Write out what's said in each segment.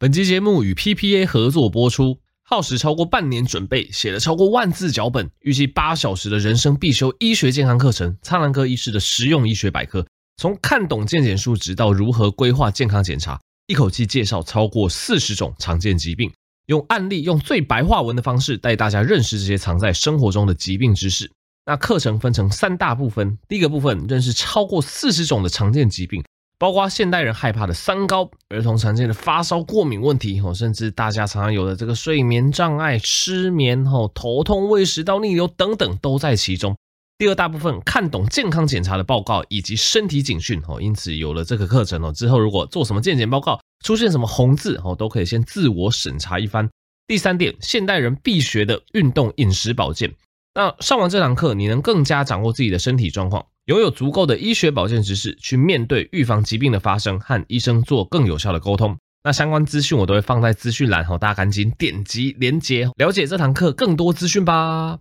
本期节目与 PPA 合作播出，耗时超过半年准备，写了超过万字脚本，预计八小时的人生必修医学健康课程——苍兰科医师的实用医学百科，从看懂健检数值到如何规划健康检查，一口气介绍超过四十种常见疾病，用案例，用最白话文的方式带大家认识这些藏在生活中的疾病知识。那课程分成三大部分，第一个部分认识超过四十种的常见疾病。包括现代人害怕的三高，儿童常见的发烧、过敏问题，甚至大家常常有的这个睡眠障碍、失眠、头痛、胃食道逆流等等，都在其中。第二大部分看懂健康检查的报告以及身体警讯，因此有了这个课程之后，如果做什么健检报告出现什么红字，都可以先自我审查一番。第三点，现代人必学的运动、饮食、保健。那上完这堂课，你能更加掌握自己的身体状况。拥有足够的医学保健知识，去面对预防疾病的发生，和医生做更有效的沟通。那相关资讯我都会放在资讯栏，好，大家赶紧点击连接，了解这堂课更多资讯吧。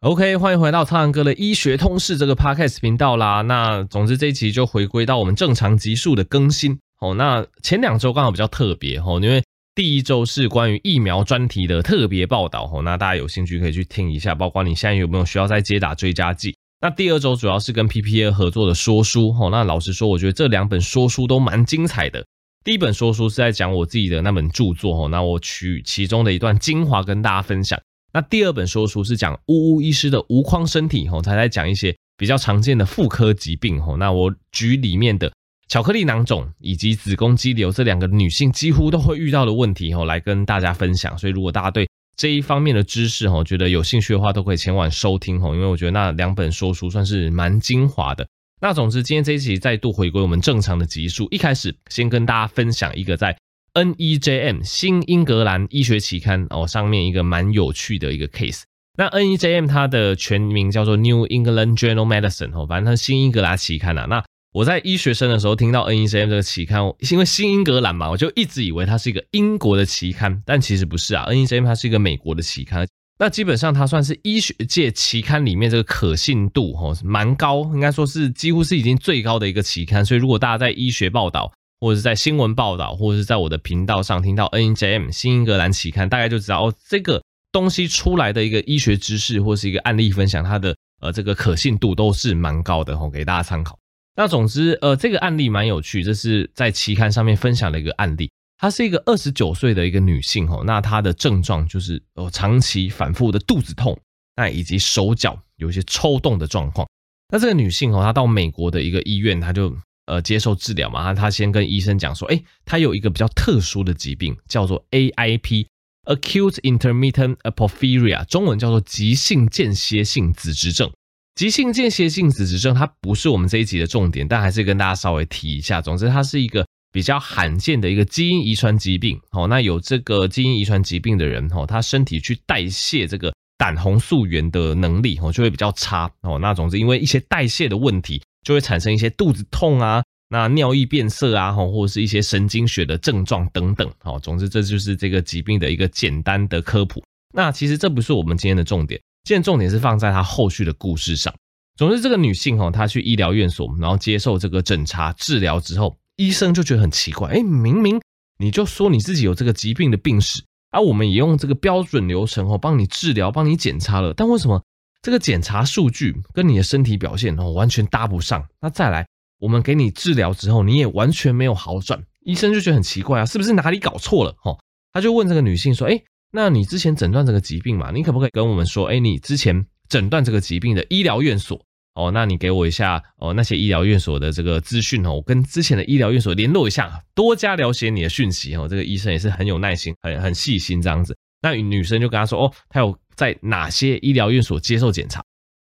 OK，欢迎回到苍蓝鸽的医学通识这个 Podcast 频道啦。那总之这一期就回归到我们正常集数的更新。哦，那前两周刚好比较特别，哦，因为第一周是关于疫苗专题的特别报道，哦，那大家有兴趣可以去听一下，包括你现在有没有需要再接打追加剂。那第二周主要是跟 PPA 合作的说书，吼，那老实说，我觉得这两本说书都蛮精彩的。第一本说书是在讲我自己的那本著作，吼，那我取其中的一段精华跟大家分享。那第二本说书是讲乌乌医师的无框身体，吼，他在讲一些比较常见的妇科疾病，吼，那我举里面的巧克力囊肿以及子宫肌瘤这两个女性几乎都会遇到的问题，吼，来跟大家分享。所以如果大家对这一方面的知识哦，觉得有兴趣的话，都可以前往收听哦，因为我觉得那两本说书算是蛮精华的。那总之，今天这一期再度回归我们正常的集数，一开始先跟大家分享一个在 NEJM 新英格兰医学期刊哦上面一个蛮有趣的一个 case。那 NEJM 它的全名叫做 New England Journal Medicine 哦，反正它是新英格兰期刊啊。那我在医学生的时候听到 NEJM 这个期刊，因为新英格兰嘛，我就一直以为它是一个英国的期刊，但其实不是啊。NEJM 它是一个美国的期刊，那基本上它算是医学界期刊里面这个可信度齁蛮高，应该说是几乎是已经最高的一个期刊。所以如果大家在医学报道，或者是在新闻报道，或者是在我的频道上听到 NEJM 新英格兰期刊，大概就知道哦，这个东西出来的一个医学知识或是一个案例分享，它的呃这个可信度都是蛮高的齁，给大家参考。那总之，呃，这个案例蛮有趣，这是在期刊上面分享的一个案例。她是一个二十九岁的一个女性哦，那她的症状就是呃长期反复的肚子痛，那以及手脚有一些抽动的状况。那这个女性哦，她到美国的一个医院，她就呃接受治疗嘛，她先跟医生讲说，诶，她有一个比较特殊的疾病，叫做 AIP（Acute Intermittent Porphyria），中文叫做急性间歇性子质症。急性间歇性子质症，它不是我们这一集的重点，但还是跟大家稍微提一下。总之，它是一个比较罕见的一个基因遗传疾病。哦，那有这个基因遗传疾病的人，哦，他身体去代谢这个胆红素原的能力，哦，就会比较差。哦，那总之，因为一些代谢的问题，就会产生一些肚子痛啊，那尿液变色啊，或者是一些神经学的症状等等。哦，总之，这就是这个疾病的一个简单的科普。那其实这不是我们今天的重点。现在重点是放在她后续的故事上。总之，这个女性哦，她去医疗院所，然后接受这个诊查治疗之后，医生就觉得很奇怪，哎，明明你就说你自己有这个疾病的病史，而我们也用这个标准流程哦，帮你治疗，帮你检查了，但为什么这个检查数据跟你的身体表现哦完全搭不上？那再来，我们给你治疗之后，你也完全没有好转，医生就觉得很奇怪啊，是不是哪里搞错了？哈，他就问这个女性说，哎。那你之前诊断这个疾病嘛？你可不可以跟我们说，哎，你之前诊断这个疾病的医疗院所哦？那你给我一下哦，那些医疗院所的这个资讯哦，我跟之前的医疗院所联络一下，多加了解你的讯息哦。这个医生也是很有耐心，很很细心这样子。那女生就跟他说，哦，他有在哪些医疗院所接受检查？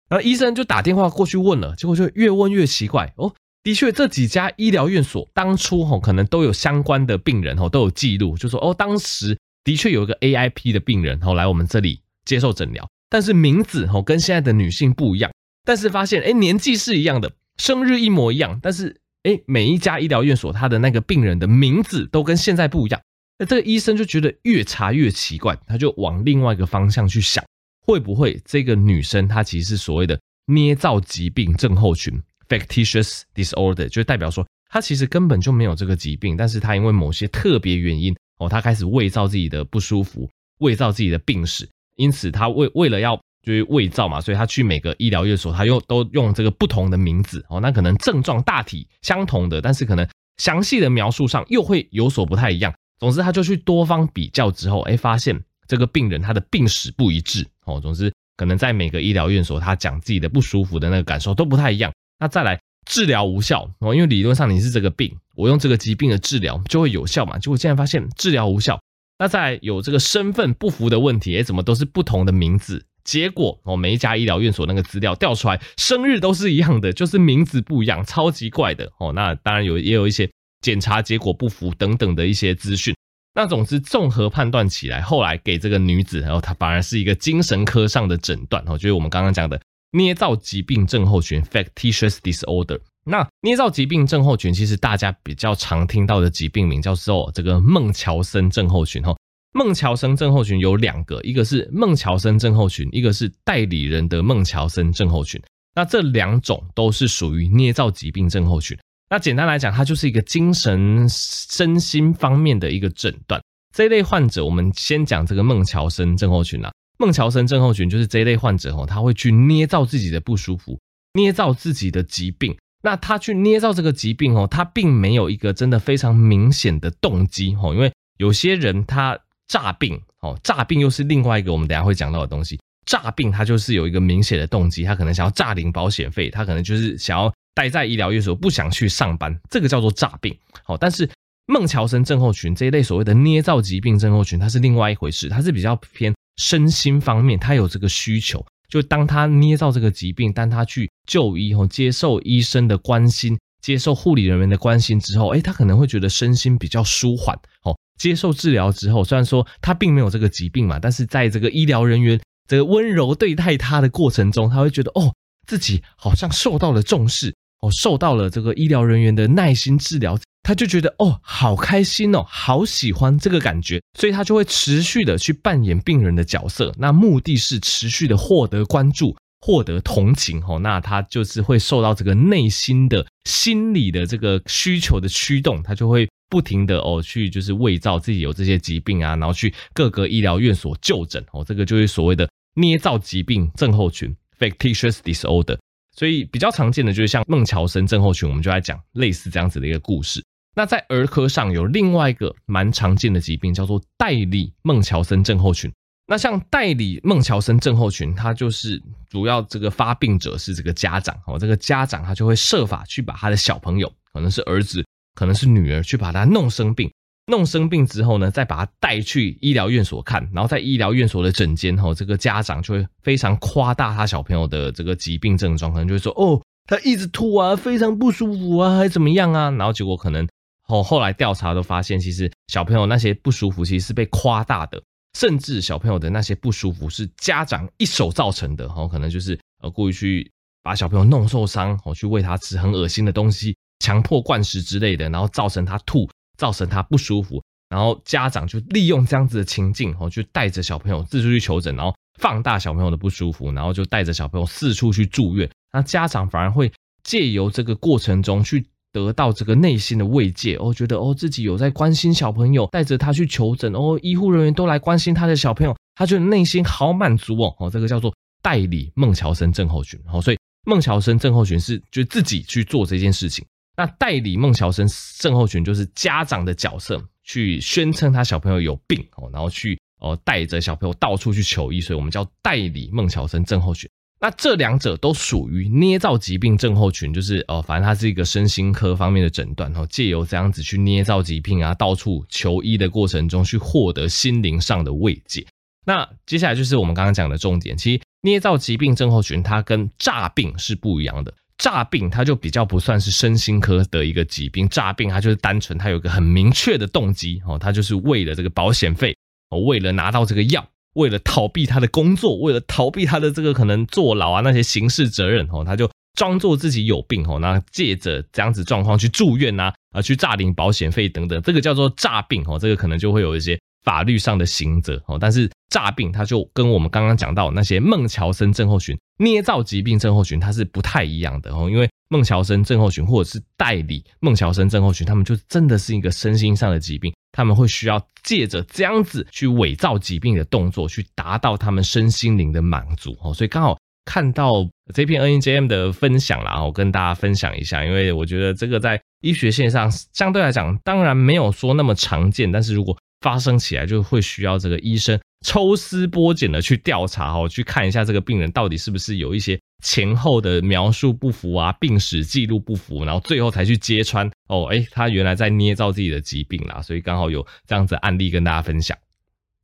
然后医生就打电话过去问了，结果就越问越奇怪哦。的确，这几家医疗院所当初哦，可能都有相关的病人哦，都有记录，就说哦，当时。的确有一个 AIP 的病人，后来我们这里接受诊疗，但是名字哦跟现在的女性不一样，但是发现哎年纪是一样的，生日一模一样，但是哎每一家医疗院所他的那个病人的名字都跟现在不一样，那这个医生就觉得越查越奇怪，他就往另外一个方向去想，会不会这个女生她其实是所谓的捏造疾病症候群 （factitious disorder），就代表说她其实根本就没有这个疾病，但是她因为某些特别原因。哦，他开始伪造自己的不舒服，伪造自己的病史，因此他为为了要就是伪造嘛，所以他去每个医疗院所，他又都用这个不同的名字哦，那可能症状大体相同的，但是可能详细的描述上又会有所不太一样。总之，他就去多方比较之后，哎，发现这个病人他的病史不一致哦。总之，可能在每个医疗院所，他讲自己的不舒服的那个感受都不太一样。那再来。治疗无效哦，因为理论上你是这个病，我用这个疾病的治疗就会有效嘛。结果竟然发现治疗无效，那再有这个身份不符的问题，哎，怎么都是不同的名字？结果哦，每一家医疗院所那个资料调出来，生日都是一样的，就是名字不一样，超级怪的哦。那当然有也有一些检查结果不符等等的一些资讯。那总之综合判断起来，后来给这个女子，然后她反而是一个精神科上的诊断哦，就是我们刚刚讲的。捏造疾病症候群 （factitious disorder）。那捏造疾病症候群，其实大家比较常听到的疾病名叫做这个孟乔森症候群。哈，孟乔森症候群有两个，一个是孟乔森症候群，一个是代理人的孟乔森症候群。那这两种都是属于捏造疾病症候群。那简单来讲，它就是一个精神身心方面的一个诊断。这一类患者，我们先讲这个孟乔森症候群啊。孟乔森症候群就是这一类患者哦，他会去捏造自己的不舒服，捏造自己的疾病。那他去捏造这个疾病哦，他并没有一个真的非常明显的动机哦，因为有些人他诈病哦，诈病又是另外一个我们等下会讲到的东西。诈病他就是有一个明显的动机，他可能想要诈领保险费，他可能就是想要待在医疗院所，不想去上班，这个叫做诈病。好，但是孟乔森症候群这一类所谓的捏造疾病症候群，它是另外一回事，它是比较偏。身心方面，他有这个需求，就当他捏造这个疾病，当他去就医后，接受医生的关心，接受护理人员的关心之后，诶，他可能会觉得身心比较舒缓。哦，接受治疗之后，虽然说他并没有这个疾病嘛，但是在这个医疗人员这个温柔对待他的过程中，他会觉得哦，自己好像受到了重视，哦，受到了这个医疗人员的耐心治疗。他就觉得哦，好开心哦，好喜欢这个感觉，所以他就会持续的去扮演病人的角色。那目的是持续的获得关注，获得同情哦。那他就是会受到这个内心的心理的这个需求的驱动，他就会不停的哦去就是伪造自己有这些疾病啊，然后去各个医疗院所就诊哦。这个就是所谓的捏造疾病症候群 （factitious disorder）。所以比较常见的就是像孟乔森症候群，我们就来讲类似这样子的一个故事。那在儿科上有另外一个蛮常见的疾病，叫做代理孟乔森症候群。那像代理孟乔森症候群，它就是主要这个发病者是这个家长哦，这个家长他就会设法去把他的小朋友，可能是儿子，可能是女儿，去把他弄生病。弄生病之后呢，再把他带去医疗院所看，然后在医疗院所的诊间，哦，这个家长就会非常夸大他小朋友的这个疾病症状，可能就会说哦，他一直吐啊，非常不舒服啊，还怎么样啊？然后结果可能。后后来调查都发现，其实小朋友那些不舒服其实是被夸大的，甚至小朋友的那些不舒服是家长一手造成的。哦，可能就是呃故意去把小朋友弄受伤，哦，去喂他吃很恶心的东西，强迫灌食之类的，然后造成他吐，造成他不舒服，然后家长就利用这样子的情境，哦，去带着小朋友四处去求诊，然后放大小朋友的不舒服，然后就带着小朋友四处去住院。那家长反而会借由这个过程中去。得到这个内心的慰藉哦，觉得哦自己有在关心小朋友，带着他去求诊哦，医护人员都来关心他的小朋友，他觉得内心好满足哦哦，这个叫做代理孟乔森症候群哦，所以孟乔森症候群是就自己去做这件事情，那代理孟乔森症候群就是家长的角色去宣称他小朋友有病哦，然后去哦带着小朋友到处去求医，所以我们叫代理孟乔森症候群。那这两者都属于捏造疾病症候群，就是哦，反正它是一个身心科方面的诊断哦，借由这样子去捏造疾病啊，到处求医的过程中去获得心灵上的慰藉。那接下来就是我们刚刚讲的重点，其实捏造疾病症候群它跟诈病是不一样的，诈病它就比较不算是身心科的一个疾病，诈病它就是单纯它有一个很明确的动机哦，它就是为了这个保险费哦，为了拿到这个药。为了逃避他的工作，为了逃避他的这个可能坐牢啊那些刑事责任哦，他就装作自己有病哦，那借着这样子状况去住院呐，啊去诈领保险费等等，这个叫做诈病哦，这个可能就会有一些法律上的刑责哦。但是诈病它就跟我们刚刚讲到那些孟乔森症候群、捏造疾病症候群，它是不太一样的哦，因为孟乔森症候群或者是代理孟乔森症候群，他们就真的是一个身心上的疾病。他们会需要借着这样子去伪造疾病的动作，去达到他们身心灵的满足哦。所以刚好看到这篇 NEJM 的分享啦，我跟大家分享一下，因为我觉得这个在医学线上相对来讲，当然没有说那么常见，但是如果发生起来，就会需要这个医生抽丝剥茧的去调查哦，去看一下这个病人到底是不是有一些前后的描述不符啊，病史记录不符，然后最后才去揭穿哦，诶，他原来在捏造自己的疾病啦，所以刚好有这样子案例跟大家分享。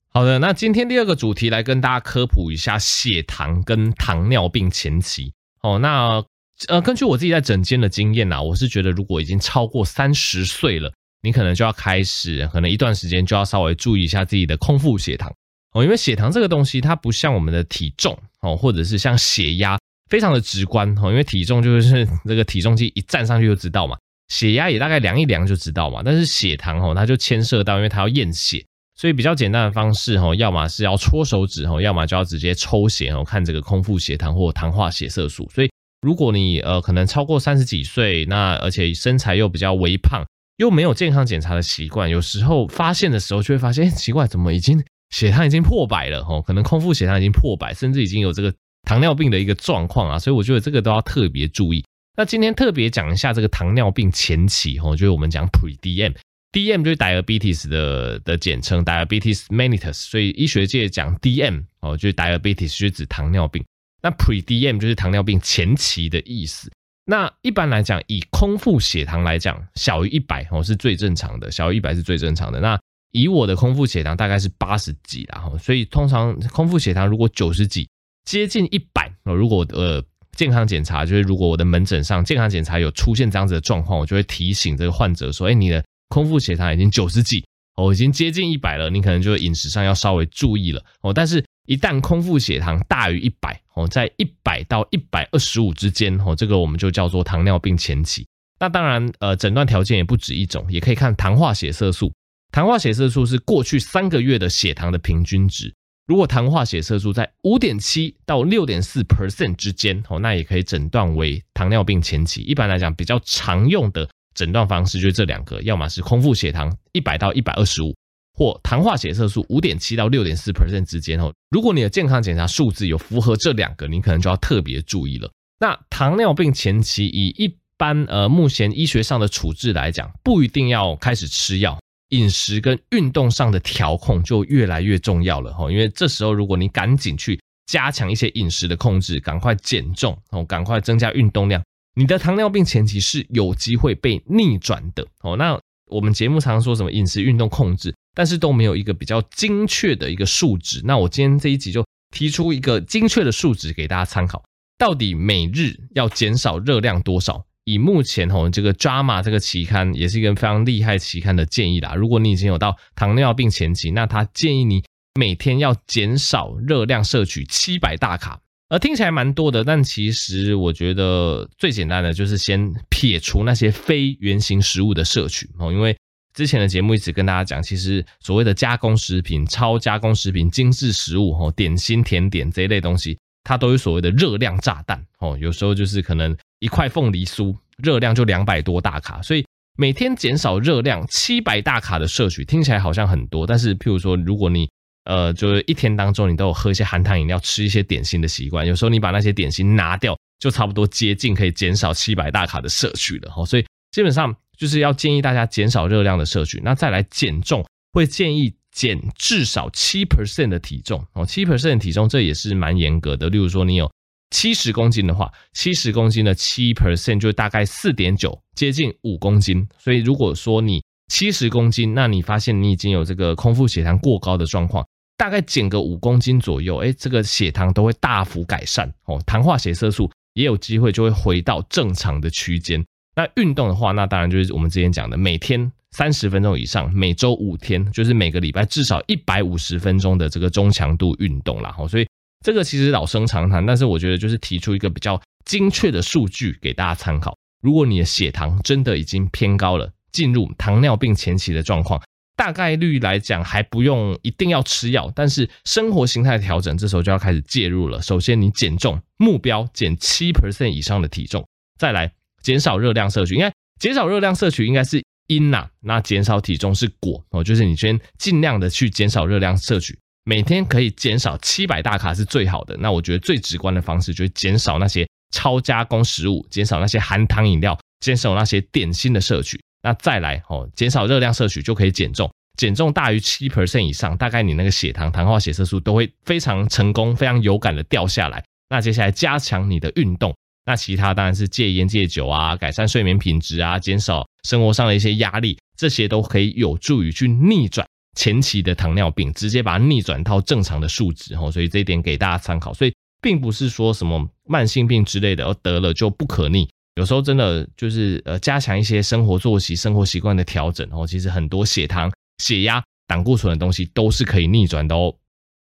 好的，那今天第二个主题来跟大家科普一下血糖跟糖尿病前期哦。那呃，根据我自己在诊间的经验呐，我是觉得如果已经超过三十岁了。你可能就要开始，可能一段时间就要稍微注意一下自己的空腹血糖哦，因为血糖这个东西它不像我们的体重哦，或者是像血压，非常的直观哦，因为体重就是 这个体重机一站上去就知道嘛，血压也大概量一量就知道嘛，但是血糖哦，它就牵涉到，因为它要验血，所以比较简单的方式哦，要么是要搓手指哦，要么就要直接抽血哦，看这个空腹血糖或糖化血色素。所以如果你呃可能超过三十几岁，那而且身材又比较微胖。又没有健康检查的习惯，有时候发现的时候就会发现，奇怪，怎么已经血糖已经破百了？哦，可能空腹血糖已经破百，甚至已经有这个糖尿病的一个状况啊。所以我觉得这个都要特别注意。那今天特别讲一下这个糖尿病前期，哦，就是我们讲 pre-DM，DM 就是 diabetes 的的简称，diabetes mellitus。所以医学界讲 DM 哦，就是 diabetes 就是指糖尿病。那 pre-DM 就是糖尿病前期的意思。那一般来讲，以空腹血糖来讲，小于一百哦是最正常的，小于一百是最正常的。那以我的空腹血糖大概是八十几啦，所以通常空腹血糖如果九十几，接近一百哦，如果呃健康检查就是如果我的门诊上健康检查有出现这样子的状况，我就会提醒这个患者说，哎，你的空腹血糖已经九十几哦，已经接近一百了，你可能就饮食上要稍微注意了哦，但是。一旦空腹血糖大于一百哦，在一百到一百二十五之间哦，这个我们就叫做糖尿病前期。那当然，呃，诊断条件也不止一种，也可以看糖化血色素。糖化血色素是过去三个月的血糖的平均值。如果糖化血色素在五点七到六点四 percent 之间哦，那也可以诊断为糖尿病前期。一般来讲，比较常用的诊断方式就是这两个，要么是空腹血糖一百到一百二十五。或糖化血色素五点七到六点四 percent 之间哦，如果你的健康检查数字有符合这两个，你可能就要特别注意了。那糖尿病前期以一般呃目前医学上的处置来讲，不一定要开始吃药，饮食跟运动上的调控就越来越重要了哈。因为这时候如果你赶紧去加强一些饮食的控制，赶快减重哦，赶快增加运动量，你的糖尿病前期是有机会被逆转的哦。那我们节目常说什么饮食运动控制？但是都没有一个比较精确的一个数值。那我今天这一集就提出一个精确的数值给大家参考。到底每日要减少热量多少？以目前吼这个 JAMA 这个期刊也是一个非常厉害期刊的建议啦。如果你已经有到糖尿病前期，那他建议你每天要减少热量摄取七百大卡。而听起来蛮多的，但其实我觉得最简单的就是先撇除那些非原型食物的摄取哦，因为。之前的节目一直跟大家讲，其实所谓的加工食品、超加工食品、精致食物、吼点心、甜点这一类东西，它都有所谓的热量炸弹哦。有时候就是可能一块凤梨酥热量就两百多大卡，所以每天减少热量七百大卡的摄取，听起来好像很多。但是譬如说，如果你呃就是一天当中你都有喝一些含糖饮料、吃一些点心的习惯，有时候你把那些点心拿掉，就差不多接近可以减少七百大卡的摄取了。哦，所以基本上。就是要建议大家减少热量的摄取，那再来减重，会建议减至少七 percent 的体重哦，七 percent 的体重这也是蛮严格的。例如说你有七十公斤的话，七十公斤的七 percent 就大概四点九，接近五公斤。所以如果说你七十公斤，那你发现你已经有这个空腹血糖过高的状况，大概减个五公斤左右，哎，这个血糖都会大幅改善哦，糖化血色素也有机会就会回到正常的区间。那运动的话，那当然就是我们之前讲的，每天三十分钟以上，每周五天，就是每个礼拜至少一百五十分钟的这个中强度运动啦。所以这个其实老生常谈，但是我觉得就是提出一个比较精确的数据给大家参考。如果你的血糖真的已经偏高了，进入糖尿病前期的状况，大概率来讲还不用一定要吃药，但是生活形态调整这时候就要开始介入了。首先你减重，目标减七 percent 以上的体重，再来。减少热量摄取，应该减少热量摄取应该是因呐，那减少体重是果哦，就是你先尽量的去减少热量摄取，每天可以减少七百大卡是最好的。那我觉得最直观的方式就是减少那些超加工食物，减少那些含糖饮料，减少那些点心的摄取。那再来哦，减少热量摄取就可以减重，减重大于七 percent 以上，大概你那个血糖、糖化血色素都会非常成功、非常有感的掉下来。那接下来加强你的运动。那其他当然是戒烟戒酒啊，改善睡眠品质啊，减少生活上的一些压力，这些都可以有助于去逆转前期的糖尿病，直接把它逆转到正常的数值哦。所以这一点给大家参考。所以并不是说什么慢性病之类的，而得了就不可逆。有时候真的就是呃，加强一些生活作息、生活习惯的调整哦。其实很多血糖、血压、胆固醇的东西都是可以逆转的哦。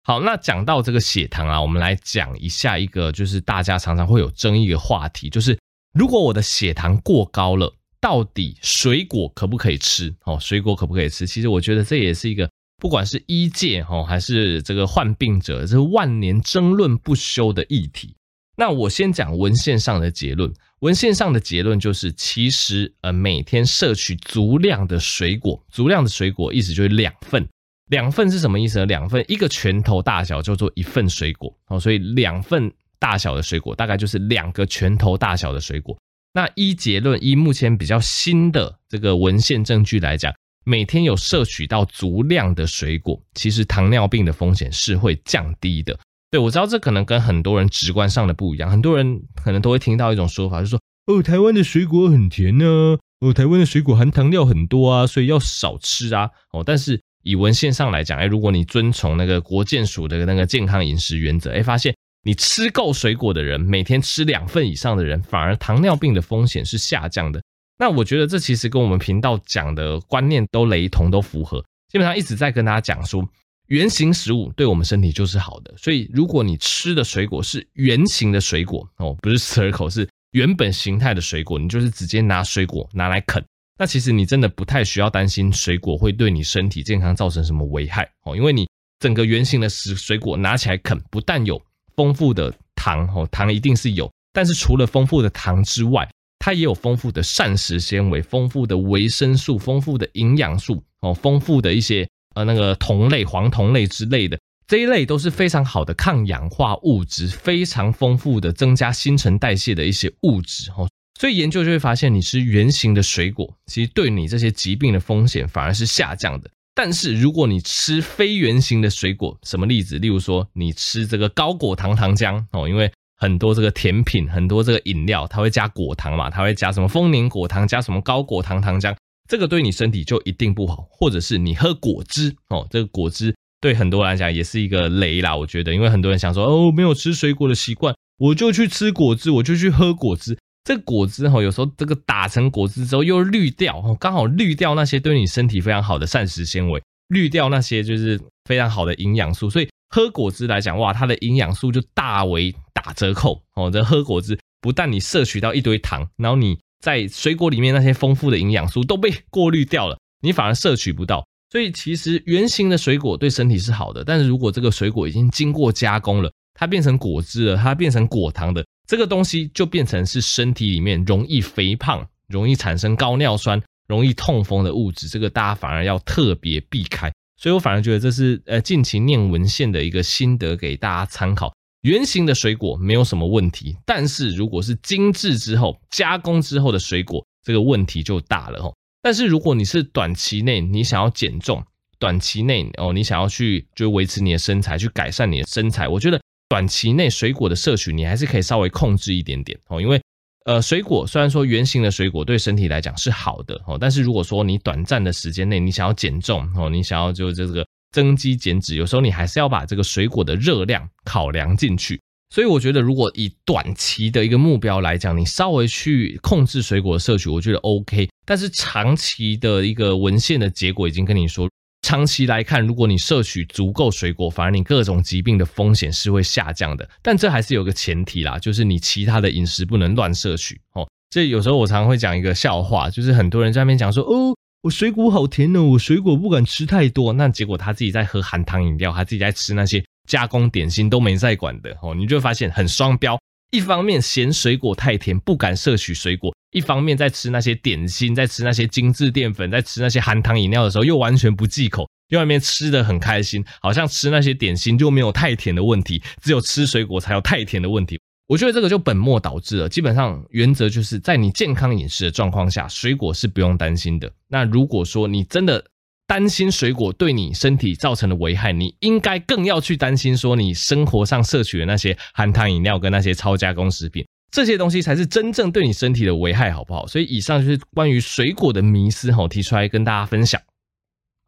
好，那讲到这个血糖啊，我们来讲一下一个就是大家常常会有争议的话题，就是如果我的血糖过高了，到底水果可不可以吃？哦，水果可不可以吃？其实我觉得这也是一个不管是医界哦，还是这个患病者，这是万年争论不休的议题。那我先讲文献上的结论，文献上的结论就是，其实呃每天摄取足量的水果，足量的水果意思就是两份。两份是什么意思呢？两份一个拳头大小叫做一份水果哦，所以两份大小的水果大概就是两个拳头大小的水果。那依结论，依目前比较新的这个文献证据来讲，每天有摄取到足量的水果，其实糖尿病的风险是会降低的。对，我知道这可能跟很多人直观上的不一样，很多人可能都会听到一种说法，就说哦，台湾的水果很甜呢，哦，台湾的水果含糖量很多啊，所以要少吃啊，哦，但是。以文献上来讲，哎，如果你遵从那个国健署的那个健康饮食原则，哎，发现你吃够水果的人，每天吃两份以上的人，反而糖尿病的风险是下降的。那我觉得这其实跟我们频道讲的观念都雷同，都符合。基本上一直在跟大家讲说，原型食物对我们身体就是好的。所以如果你吃的水果是圆形的水果哦，不是十二口，是原本形态的水果，你就是直接拿水果拿来啃。那其实你真的不太需要担心水果会对你身体健康造成什么危害哦，因为你整个圆形的食水果拿起来啃，不但有丰富的糖哦，糖一定是有，但是除了丰富的糖之外，它也有丰富的膳食纤维、丰富的维生素、丰富的营养素哦，丰富的一些呃那个酮类、黄酮类之类的这一类都是非常好的抗氧化物质，非常丰富的增加新陈代谢的一些物质哦。所以研究就会发现，你吃原型的水果，其实对你这些疾病的风险反而是下降的。但是如果你吃非原型的水果，什么例子？例如说你吃这个高果糖糖浆哦，因为很多这个甜品、很多这个饮料，它会加果糖嘛，它会加什么丰年果糖，加什么高果糖糖浆，这个对你身体就一定不好。或者是你喝果汁哦，这个果汁对很多人来讲也是一个雷啦，我觉得，因为很多人想说哦，没有吃水果的习惯，我就去吃果汁，我就去喝果汁。这个果汁哈，有时候这个打成果汁之后又滤掉，刚好滤掉那些对你身体非常好的膳食纤维，滤掉那些就是非常好的营养素，所以喝果汁来讲，哇，它的营养素就大为打折扣哦。这喝果汁不但你摄取到一堆糖，然后你在水果里面那些丰富的营养素都被过滤掉了，你反而摄取不到。所以其实原型的水果对身体是好的，但是如果这个水果已经经过加工了，它变成果汁了，它变成果糖的。这个东西就变成是身体里面容易肥胖、容易产生高尿酸、容易痛风的物质，这个大家反而要特别避开。所以我反而觉得这是呃近期念文献的一个心得，给大家参考。圆形的水果没有什么问题，但是如果是精制之后、加工之后的水果，这个问题就大了哦。但是如果你是短期内你想要减重，短期内哦你想要去就维持你的身材，去改善你的身材，我觉得。短期内水果的摄取，你还是可以稍微控制一点点哦，因为呃，水果虽然说圆形的水果对身体来讲是好的哦，但是如果说你短暂的时间内你想要减重哦，你想要就这个增肌减脂，有时候你还是要把这个水果的热量考量进去。所以我觉得，如果以短期的一个目标来讲，你稍微去控制水果的摄取，我觉得 OK。但是长期的一个文献的结果已经跟你说。长期来看，如果你摄取足够水果，反而你各种疾病的风险是会下降的。但这还是有个前提啦，就是你其他的饮食不能乱摄取哦。这有时候我常常会讲一个笑话，就是很多人在那边讲说：“哦，我水果好甜哦，我水果不敢吃太多。”那结果他自己在喝含糖饮料，他自己在吃那些加工点心都没在管的哦。你就会发现很双标，一方面嫌水果太甜，不敢摄取水果；一方面在吃那些点心，在吃那些精致淀粉，在吃那些含糖饮料的时候，又完全不忌口，又外面吃的很开心，好像吃那些点心就没有太甜的问题，只有吃水果才有太甜的问题。我觉得这个就本末倒置了。基本上原则就是在你健康饮食的状况下，水果是不用担心的。那如果说你真的担心水果对你身体造成的危害，你应该更要去担心说你生活上摄取的那些含糖饮料跟那些超加工食品。这些东西才是真正对你身体的危害，好不好？所以以上就是关于水果的迷思，吼，提出来跟大家分享。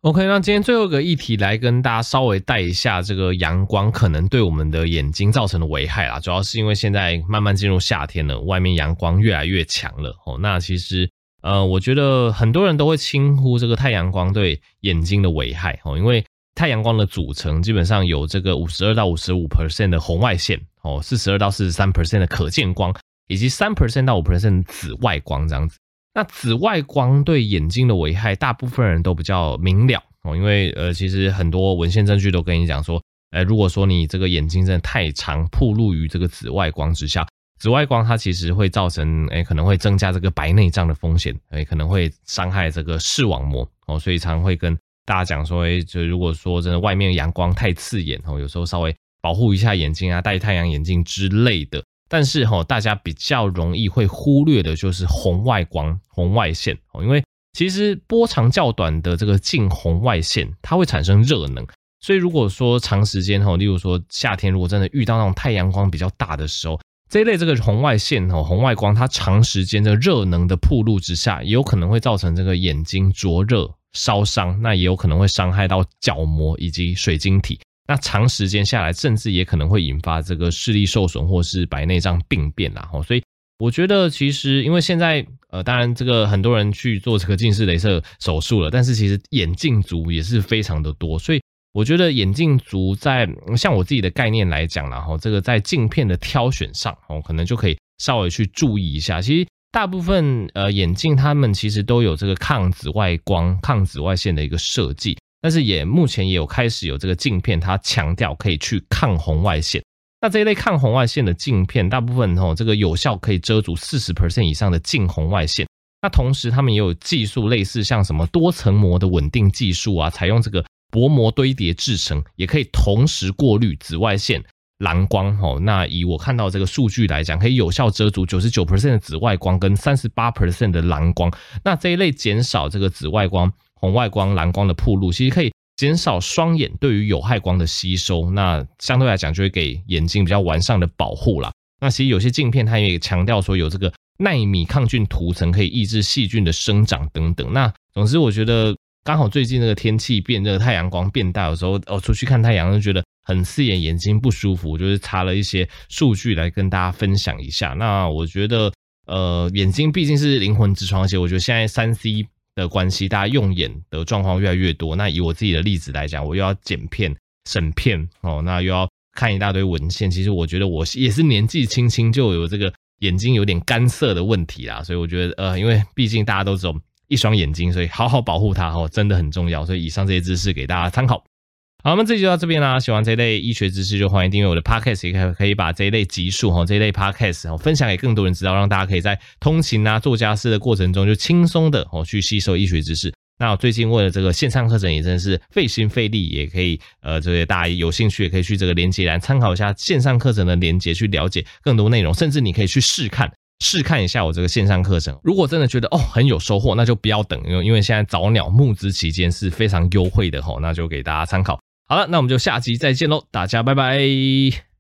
OK，那今天最后一个议题来跟大家稍微带一下这个阳光可能对我们的眼睛造成的危害啦。主要是因为现在慢慢进入夏天了，外面阳光越来越强了，哦，那其实呃，我觉得很多人都会轻忽这个太阳光对眼睛的危害，哦，因为。太阳光的组成基本上有这个五十二到五十五 percent 的红外线哦，四十二到四十三 percent 的可见光，以及三 percent 到五 percent 紫外光这样子。那紫外光对眼睛的危害，大部分人都比较明了哦，因为呃，其实很多文献证据都跟你讲说，呃，如果说你这个眼睛真的太常暴露于这个紫外光之下，紫外光它其实会造成，诶，可能会增加这个白内障的风险，诶，可能会伤害这个视网膜哦，所以常会跟。大家讲说，诶，就如果说真的外面阳光太刺眼哦，有时候稍微保护一下眼睛啊，戴太阳眼镜之类的。但是哈，大家比较容易会忽略的就是红外光、红外线哦，因为其实波长较短的这个近红外线，它会产生热能。所以如果说长时间哈，例如说夏天，如果真的遇到那种太阳光比较大的时候，这一类这个红外线哦，红外光它长时间的热能的曝露之下，也有可能会造成这个眼睛灼热。烧伤，那也有可能会伤害到角膜以及水晶体。那长时间下来，甚至也可能会引发这个视力受损或是白内障病变啦。吼，所以我觉得其实，因为现在呃，当然这个很多人去做这个近视雷射手术了，但是其实眼镜族也是非常的多。所以我觉得眼镜族在像我自己的概念来讲然后，这个在镜片的挑选上，哦，可能就可以稍微去注意一下。其实。大部分呃眼镜，它们其实都有这个抗紫外光、抗紫外线的一个设计，但是也目前也有开始有这个镜片，它强调可以去抗红外线。那这一类抗红外线的镜片，大部分哦这个有效可以遮住四十 percent 以上的近红外线。那同时，他们也有技术类似像什么多层膜的稳定技术啊，采用这个薄膜堆叠制成，也可以同时过滤紫外线。蓝光哦，那以我看到这个数据来讲，可以有效遮住九十九 percent 的紫外光跟三十八 percent 的蓝光。那这一类减少这个紫外光、红外光、蓝光的暴露，其实可以减少双眼对于有害光的吸收。那相对来讲，就会给眼睛比较完善的保护啦。那其实有些镜片它也强调说有这个纳米抗菌涂层，可以抑制细菌的生长等等。那总之，我觉得刚好最近那个天气变热，太阳光变大，有时候哦出去看太阳就觉得。很刺眼，眼睛不舒服，就是查了一些数据来跟大家分享一下。那我觉得，呃，眼睛毕竟是灵魂之窗，而且我觉得现在三 C 的关系，大家用眼的状况越来越多。那以我自己的例子来讲，我又要剪片、审片哦，那又要看一大堆文献。其实我觉得我也是年纪轻轻就有这个眼睛有点干涩的问题啦。所以我觉得，呃，因为毕竟大家都只有一双眼睛，所以好好保护它哦，真的很重要。所以以上这些知识给大家参考。好，我们这集就到这边啦。喜欢这一类医学知识，就欢迎订阅我的 podcast，也可以可以把这一类集数哈，这一类 podcast 分享给更多人知道，让大家可以在通勤啊、做家事的过程中就轻松的哦去吸收医学知识。那我最近为了这个线上课程也真的是费心费力，也可以呃，这些大家有兴趣也可以去这个连接栏参考一下线上课程的连接，去了解更多内容，甚至你可以去试看试看一下我这个线上课程。如果真的觉得哦很有收获，那就不要等，因为因为现在早鸟募资期间是非常优惠的吼，那就给大家参考。好了，那我们就下集再见喽，大家拜拜。